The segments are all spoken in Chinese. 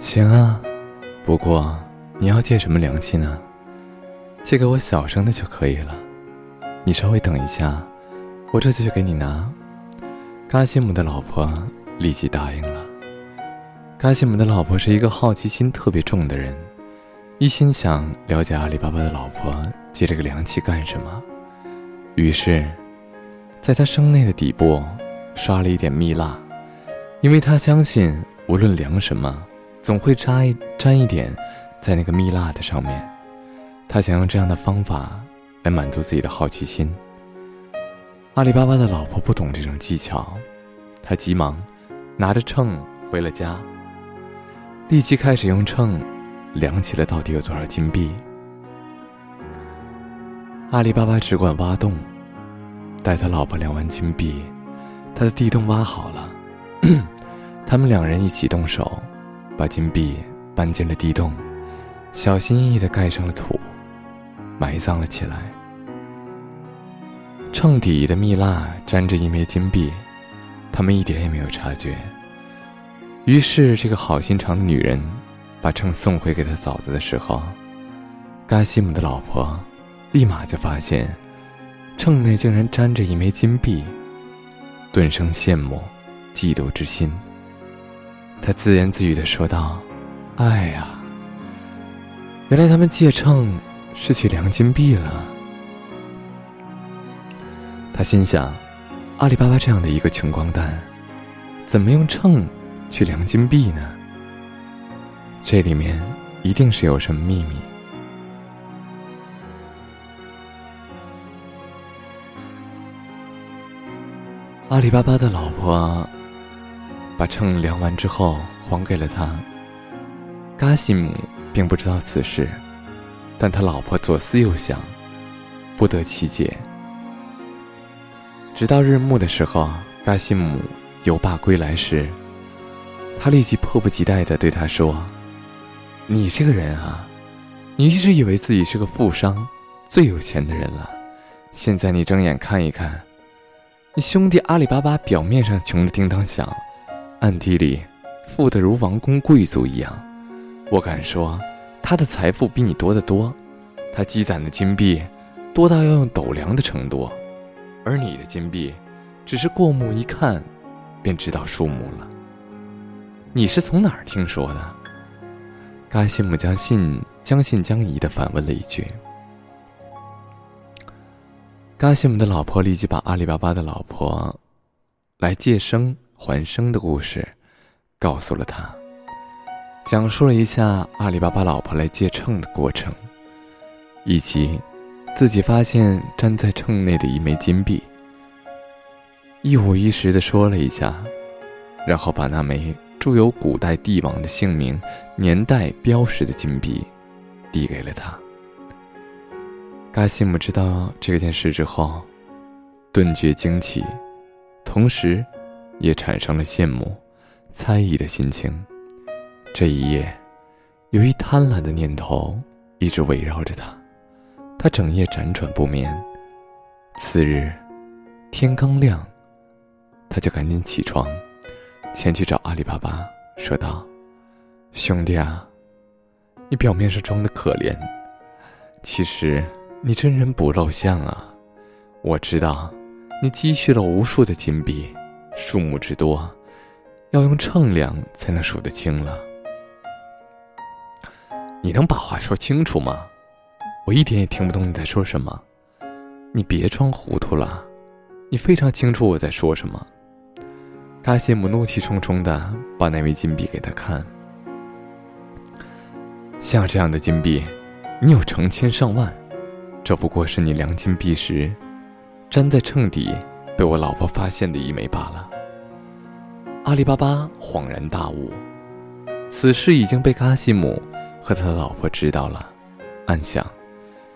行啊，不过你要借什么凉气呢？借给我小声的就可以了。你稍微等一下，我这就去给你拿。嘎西姆的老婆立即答应了。嘎西姆的老婆是一个好奇心特别重的人，一心想了解阿里巴巴的老婆借这个凉气干什么。于是，在他声内的底部刷了一点蜜蜡，因为他相信无论凉什么。总会扎一沾一点，在那个蜜蜡的上面。他想用这样的方法来满足自己的好奇心。阿里巴巴的老婆不懂这种技巧，他急忙拿着秤回了家，立即开始用秤量起了到底有多少金币。阿里巴巴只管挖洞，待他老婆量完金币，他的地洞挖好了，他们两人一起动手。把金币搬进了地洞，小心翼翼地盖上了土，埋葬了起来。秤底的蜜蜡沾着一枚金币，他们一点也没有察觉。于是，这个好心肠的女人把秤送回给她嫂子的时候，嘎西姆的老婆立马就发现秤内竟然沾着一枚金币，顿生羡慕、嫉妒之心。他自言自语的说道：“哎呀，原来他们借秤是去量金币了。”他心想：“阿里巴巴这样的一个穷光蛋，怎么用秤去量金币呢？这里面一定是有什么秘密。”阿里巴巴的老婆。把秤量完之后还给了他。嘎西姆并不知道此事，但他老婆左思右想，不得其解。直到日暮的时候，嘎西姆游罢归来时，他立即迫不及待地对他说：“你这个人啊，你一直以为自己是个富商，最有钱的人了。现在你睁眼看一看，你兄弟阿里巴巴表面上穷得叮当响。”暗地里，富得如王公贵族一样。我敢说，他的财富比你多得多。他积攒的金币，多到要用斗量的程度，而你的金币，只是过目一看，便知道数目了。你是从哪儿听说的？嘎西姆将信将信将疑的反问了一句。嘎西姆的老婆立即把阿里巴巴的老婆来借生。还生的故事，告诉了他，讲述了一下阿里巴巴老婆来借秤的过程，以及自己发现粘在秤内的一枚金币，一五一十的说了一下，然后把那枚铸有古代帝王的姓名、年代标识的金币递给了他。嘎西姆知道这件事之后，顿觉惊奇，同时。也产生了羡慕、猜疑的心情。这一夜，由于贪婪的念头一直围绕着他，他整夜辗转不眠。次日，天刚亮，他就赶紧起床，前去找阿里巴巴，说道：“兄弟啊，你表面上装的可怜，其实你真人不露相啊！我知道，你积蓄了无数的金币。”数目之多，要用秤量才能数得清了。你能把话说清楚吗？我一点也听不懂你在说什么。你别装糊涂了，你非常清楚我在说什么。卡西姆怒气冲冲的把那枚金币给他看。像这样的金币，你有成千上万，这不过是你量金币时粘在秤底。被我老婆发现的一枚罢了。阿里巴巴恍然大悟，此事已经被卡西姆和他的老婆知道了，暗想，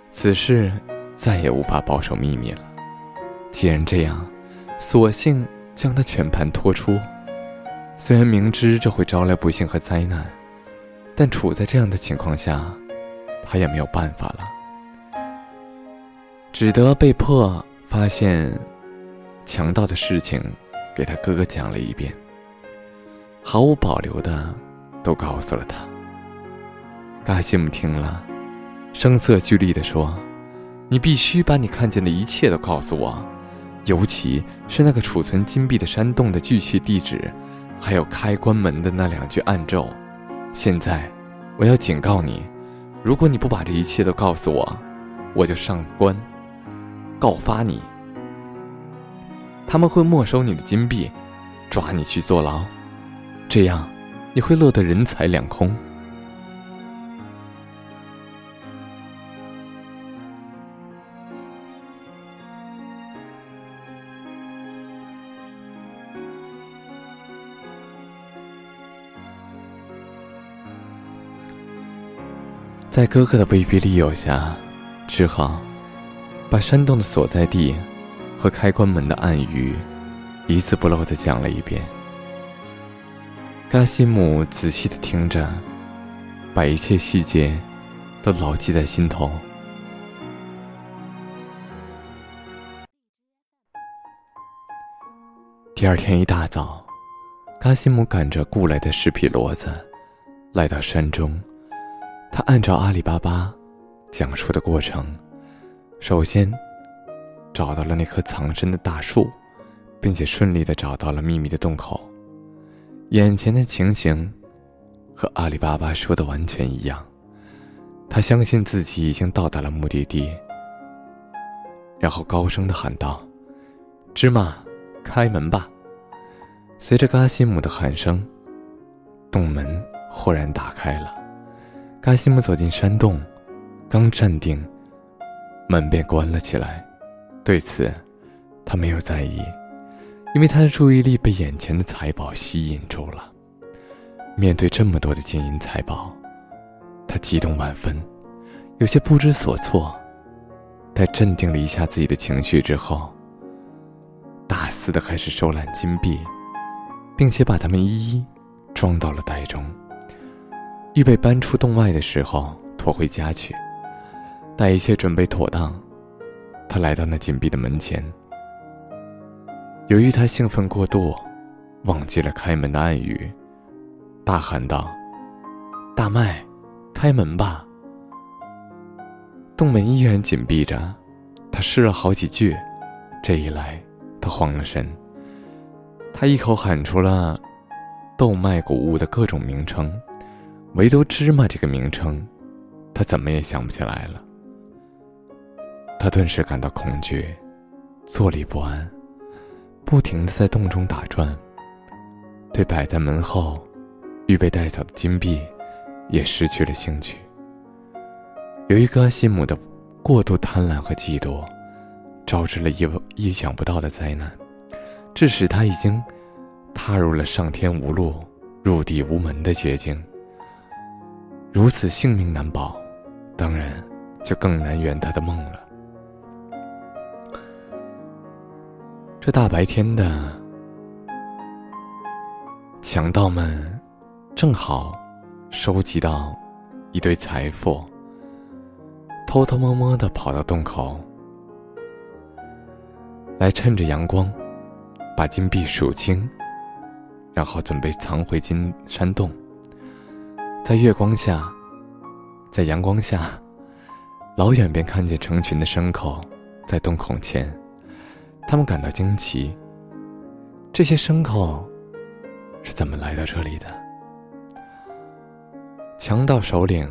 此事再也无法保守秘密了。既然这样，索性将他全盘托出。虽然明知这会招来不幸和灾难，但处在这样的情况下，他也没有办法了，只得被迫发现。强盗的事情，给他哥哥讲了一遍，毫无保留的都告诉了他。嘎西姆听了，声色俱厉地说：“你必须把你看见的一切都告诉我，尤其是那个储存金币的山洞的具体地址，还有开关门的那两句暗咒。现在，我要警告你，如果你不把这一切都告诉我，我就上官告发你。他们会没收你的金币，抓你去坐牢，这样你会落得人财两空。”在哥哥的威逼利诱下，只好把山洞的所在地和开关门的暗语一字不漏的讲了一遍。嘎西姆仔细的听着，把一切细节都牢记在心头。第二天一大早，嘎西姆赶着雇来的十匹骡子，来到山中。他按照阿里巴巴讲述的过程，首先找到了那棵藏身的大树，并且顺利的找到了秘密的洞口。眼前的情形和阿里巴巴说的完全一样。他相信自己已经到达了目的地，然后高声的喊道：“芝麻，开门吧！”随着嘎西姆的喊声，洞门豁然打开了。嘎西姆走进山洞，刚站定，门便关了起来。对此，他没有在意，因为他的注意力被眼前的财宝吸引住了。面对这么多的金银财宝，他激动万分，有些不知所措。在镇定了一下自己的情绪之后，大肆的开始收揽金币，并且把它们一一装到了袋中。预备搬出洞外的时候，拖回家去。待一切准备妥当，他来到那紧闭的门前。由于他兴奋过度，忘记了开门的暗语，大喊道：“大麦，开门吧！”洞门依然紧闭着，他试了好几句，这一来，他慌了神。他一口喊出了豆麦谷物的各种名称。唯独芝麻这个名称，他怎么也想不起来了。他顿时感到恐惧，坐立不安，不停的在洞中打转。对摆在门后、预备带走的金币，也失去了兴趣。由于戈西姆的过度贪婪和嫉妒，招致了意意想不到的灾难，致使他已经踏入了上天无路、入地无门的绝境。如此性命难保，当然就更难圆他的梦了。这大白天的，强盗们正好收集到一堆财富，偷偷摸摸的跑到洞口，来趁着阳光把金币数清，然后准备藏回金山洞。在月光下，在阳光下，老远便看见成群的牲口在洞口前。他们感到惊奇：这些牲口是怎么来到这里的？强盗首领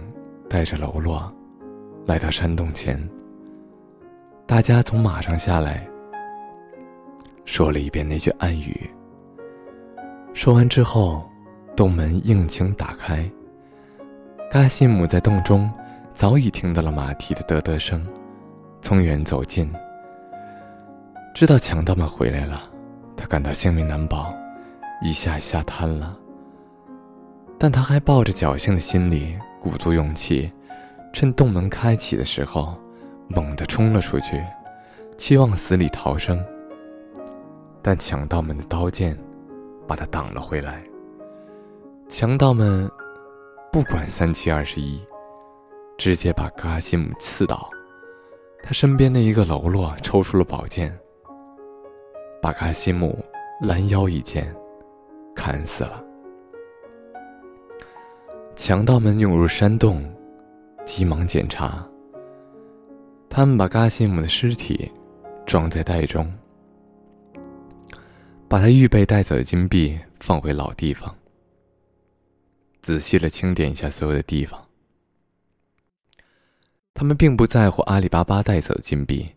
带着喽啰来到山洞前。大家从马上下来，说了一遍那句暗语。说完之后，洞门应声打开。嘎西姆在洞中早已听到了马蹄的嘚嘚声，从远走近，知道强盗们回来了，他感到性命难保，一下一下瘫了。但他还抱着侥幸的心理，鼓足勇气，趁洞门开启的时候，猛地冲了出去，期望死里逃生。但强盗们的刀剑把他挡了回来。强盗们。不管三七二十一，直接把嘎西姆刺倒。他身边的一个喽啰抽出了宝剑，把嘎西姆拦腰一剑砍死了。强盗们涌入山洞，急忙检查。他们把嘎西姆的尸体装在袋中，把他预备带走的金币放回老地方，仔细的清点一下所有的地方。他们并不在乎阿里巴巴带走的金币，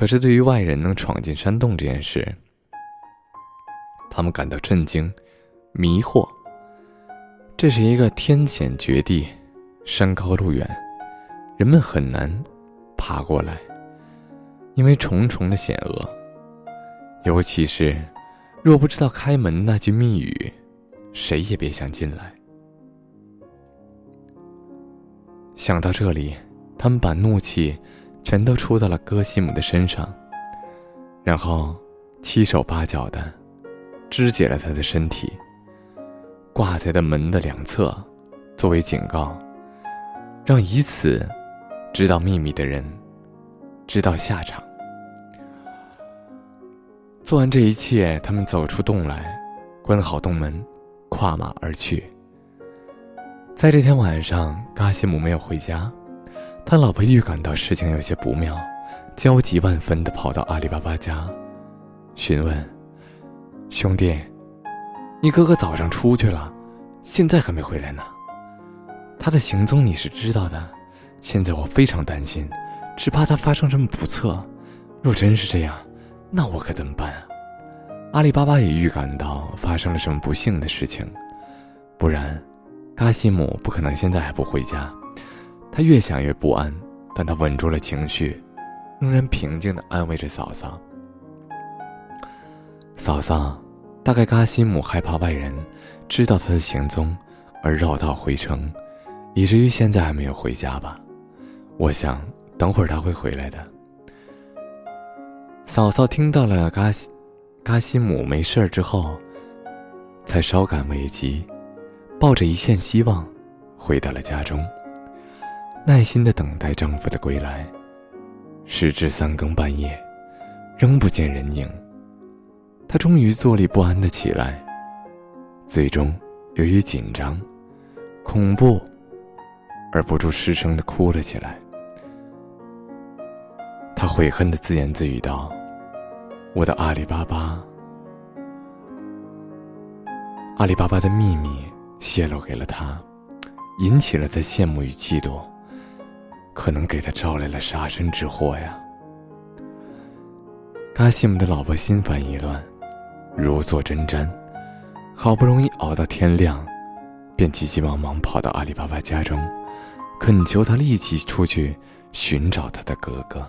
可是对于外人能闯进山洞这件事，他们感到震惊、迷惑。这是一个天险绝地，山高路远，人们很难爬过来，因为重重的险恶。尤其是若不知道开门那句密语，谁也别想进来。想到这里，他们把怒气全都出到了戈西姆的身上，然后七手八脚的肢解了他的身体，挂在的门的两侧，作为警告，让以此知道秘密的人知道下场。做完这一切，他们走出洞来，关好洞门，跨马而去。在这天晚上，嘎西姆没有回家，他老婆预感到事情有些不妙，焦急万分地跑到阿里巴巴家，询问：“兄弟，你哥哥早上出去了，现在还没回来呢。他的行踪你是知道的，现在我非常担心，只怕他发生什么不测。若真是这样，那我可怎么办啊？”阿里巴巴也预感到发生了什么不幸的事情，不然。嘎西姆不可能现在还不回家，他越想越不安，但他稳住了情绪，仍然平静的安慰着嫂嫂。嫂嫂，大概嘎西姆害怕外人知道他的行踪，而绕道回城，以至于现在还没有回家吧？我想等会儿他会回来的。嫂嫂听到了嘎西嘎西姆没事之后，才稍感危机。抱着一线希望，回到了家中，耐心的等待丈夫的归来。时至三更半夜，仍不见人影。她终于坐立不安的起来，最终由于紧张、恐怖而不住失声的哭了起来。她悔恨的自言自语道：“我的阿里巴巴，阿里巴巴的秘密。”泄露给了他，引起了他羡慕与嫉妒，可能给他招来了杀身之祸呀。嘎西姆的老婆心烦意乱，如坐针毡，好不容易熬到天亮，便急急忙忙跑到阿里巴巴家中，恳求他立即出去寻找他的哥哥。